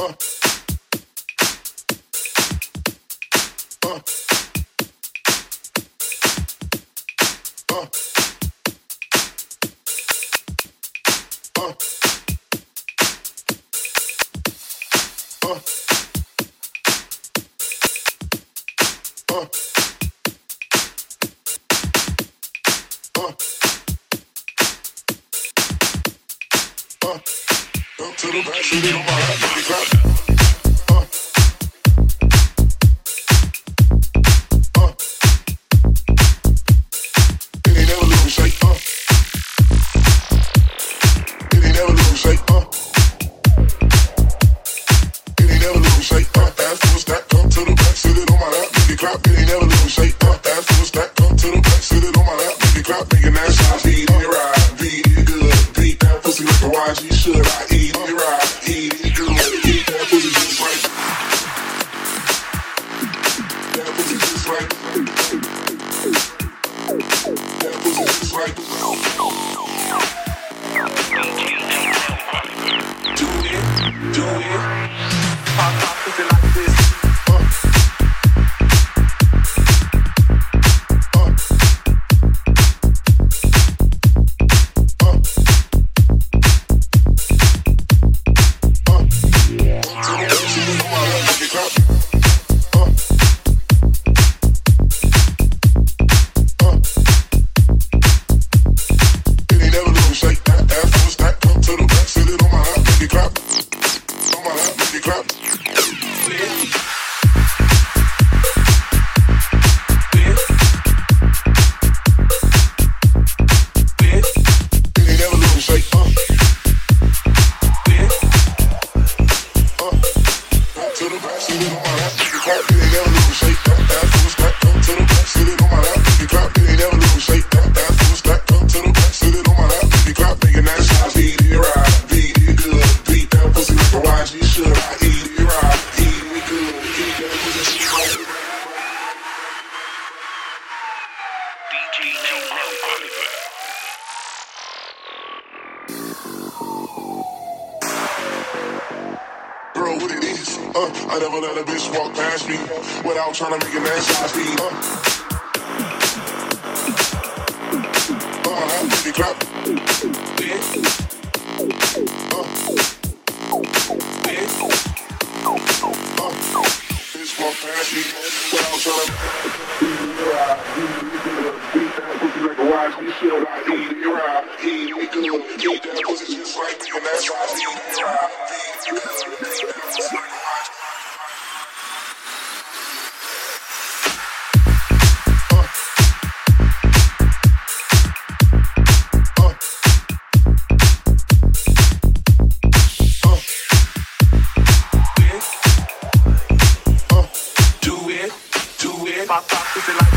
tonight. And you got fixed up to the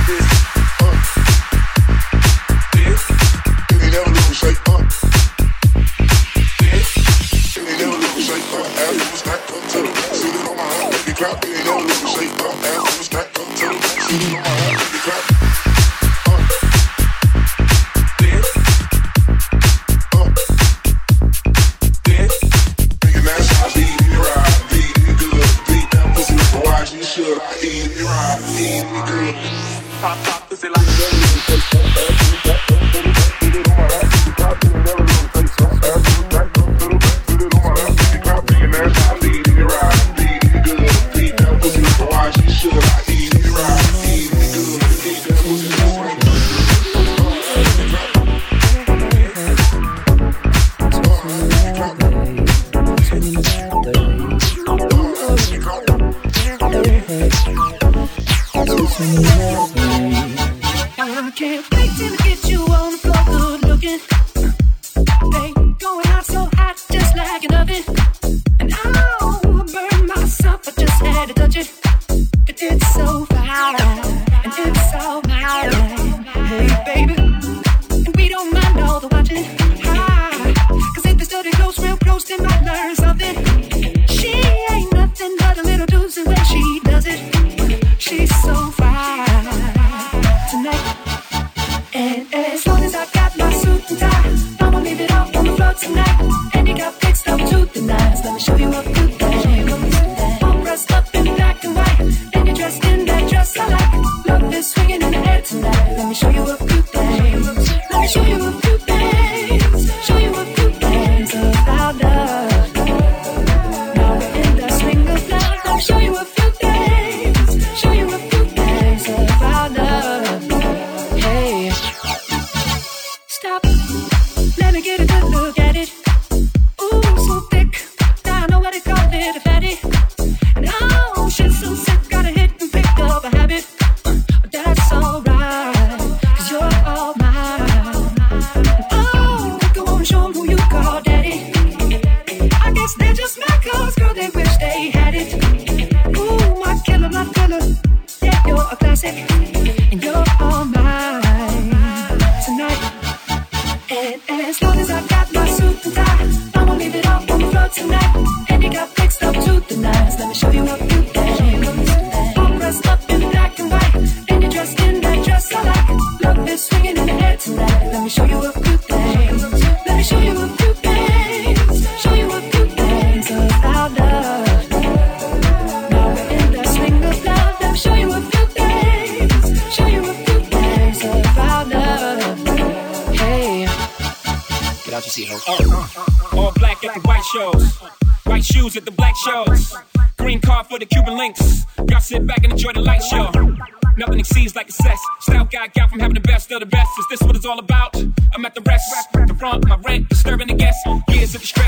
nines. Let me show you a few things.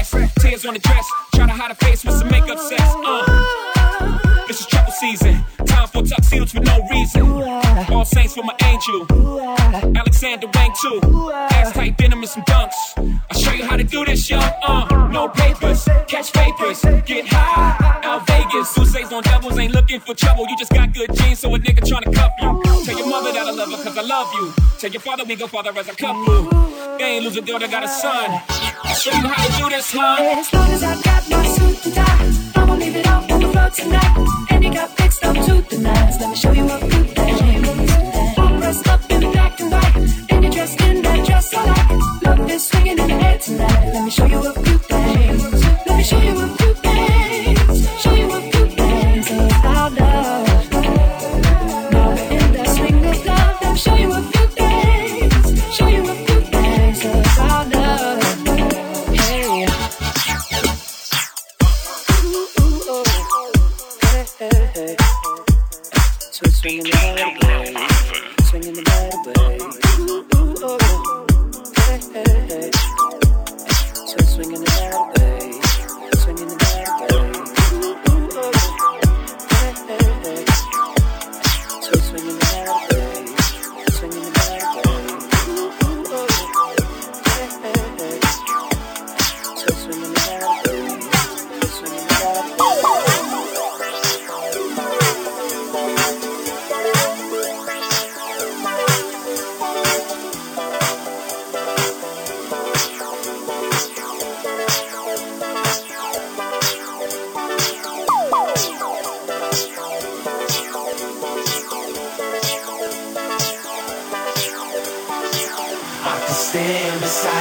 stress. Tears on the dress, try to hide a face with some makeup sets. Uh. This is trouble season, time for tuxedos for no reason. All saints for my angel, Alexander Wang too. Ass tight venom and some dunks. Tell your mother that I love her, cause I love you. Tell your father we go father as a couple. They ain't lose a daughter, got a son. Show you how to do this, huh? As long as I got my suit and tie, I'ma leave it all on the floor tonight. And you got fixed up to the nines. Let me show you a good thing. All dressed up in black and white, dressed in that dress I like. Love is swinging in the air tonight. Let me show you a good thing. Let me show you a good thing.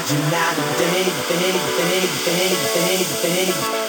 You're not day, big, big, big, big, big.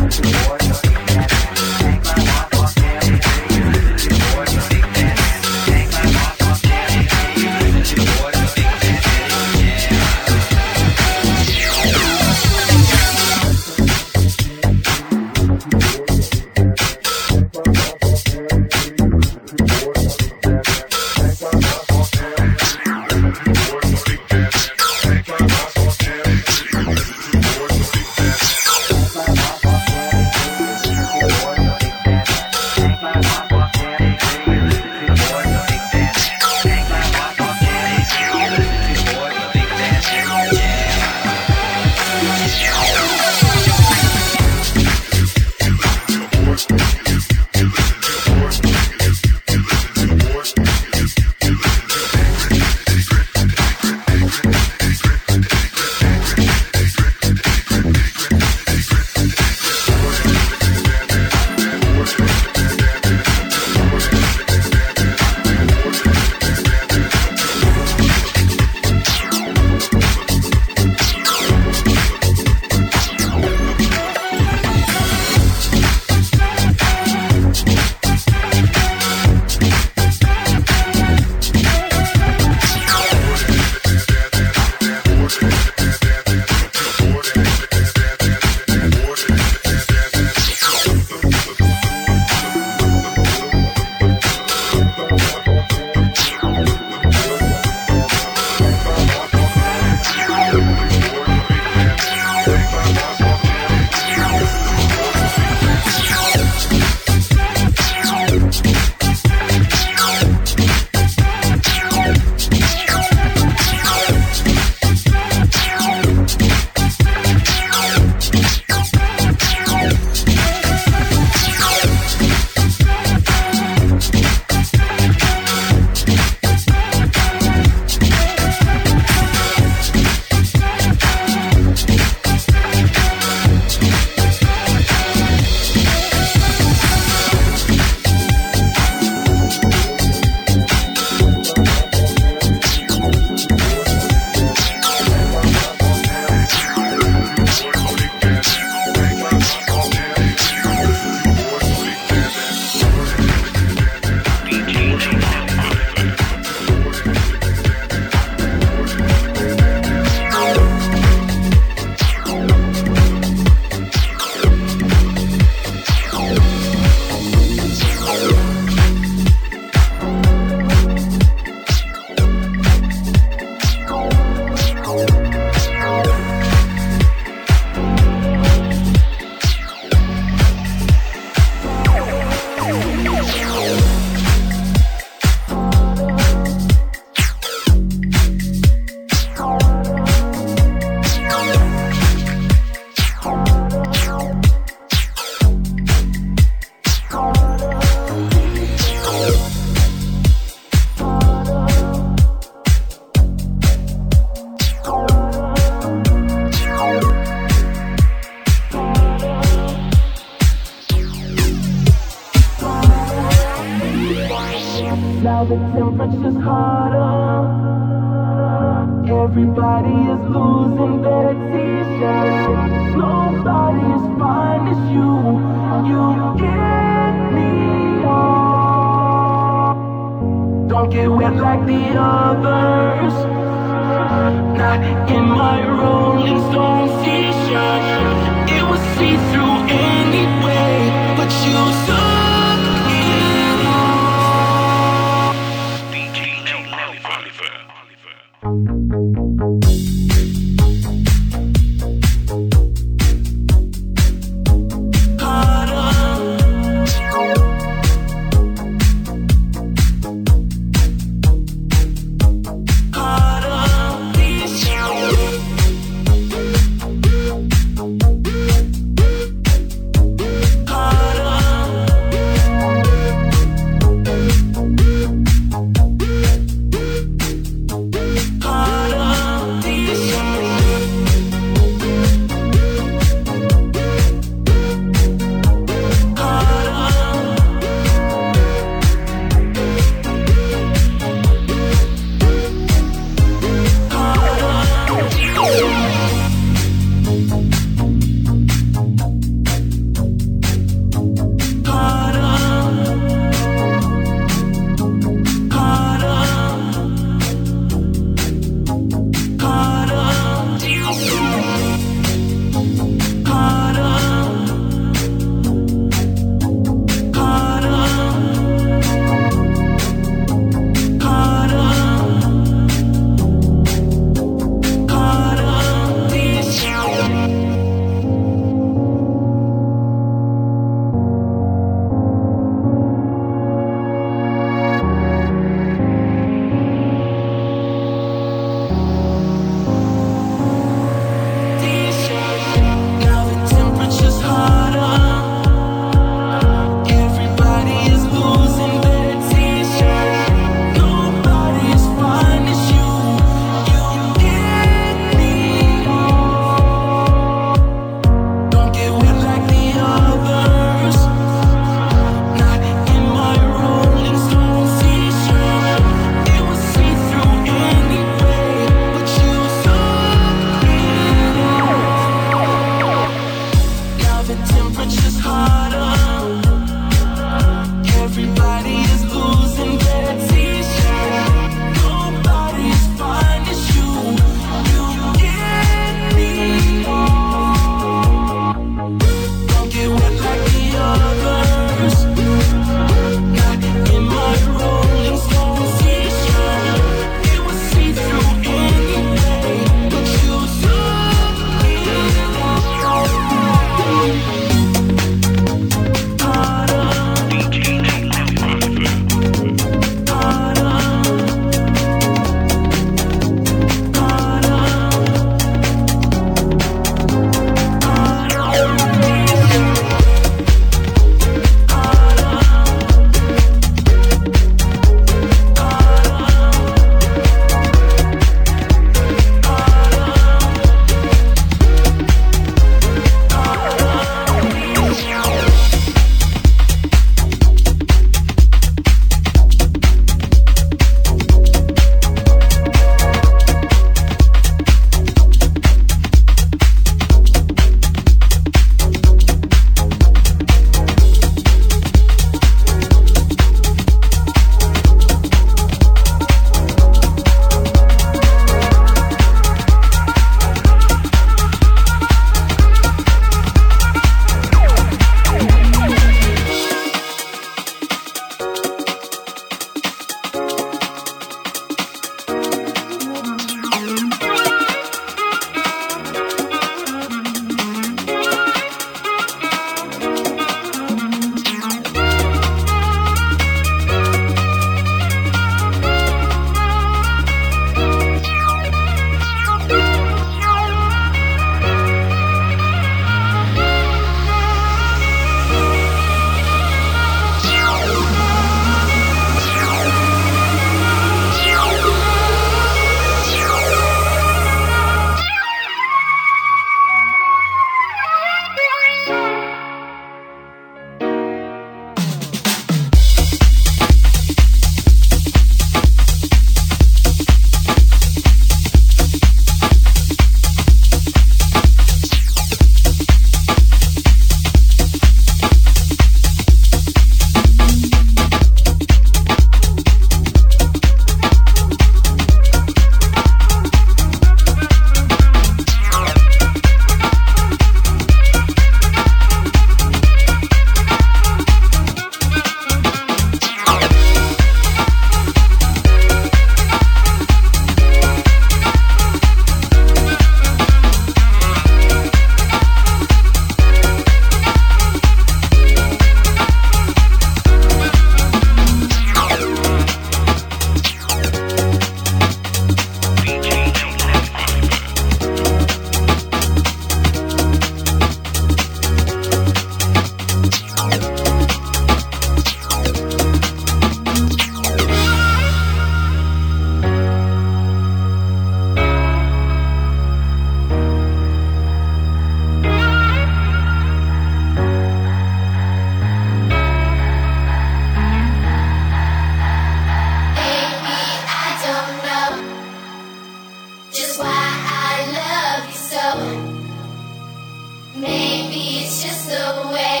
It's just the way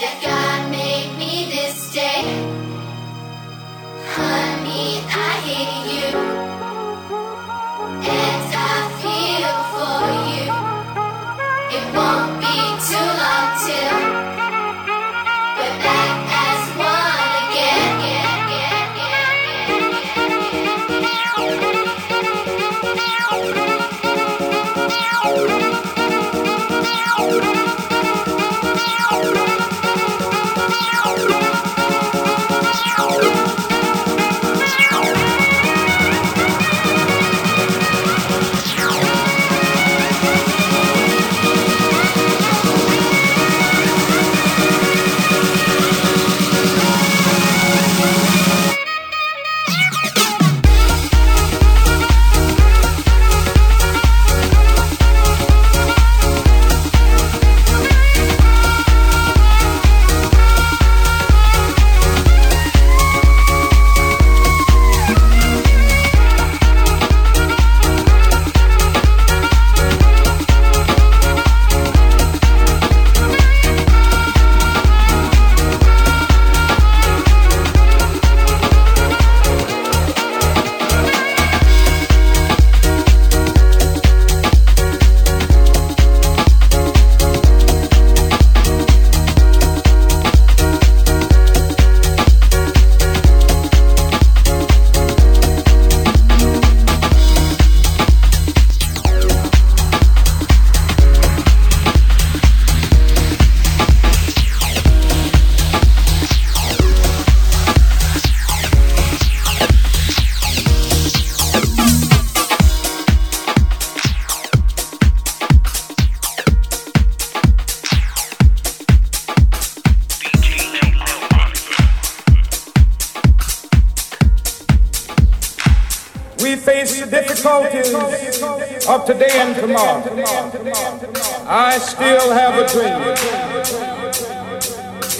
that God made me this day. Honey, I hate you.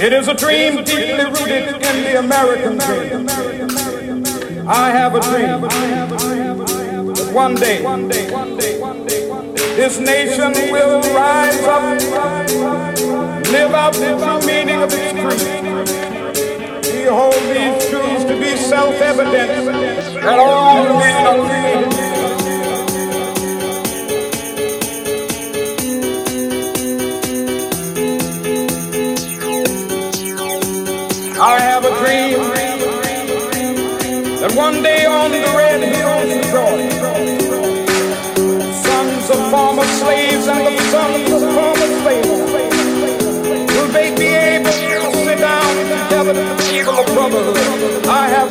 It is a dream deeply rooted in the American dream. I have a dream that one day this nation will rise up, live out the meaning of its creed. We hold these truths to be self-evident that all men are created that one day on the red hills of Georgia, sons of former slaves and the sons of former slaves will they be able to sit down together to the table of brotherhood. I have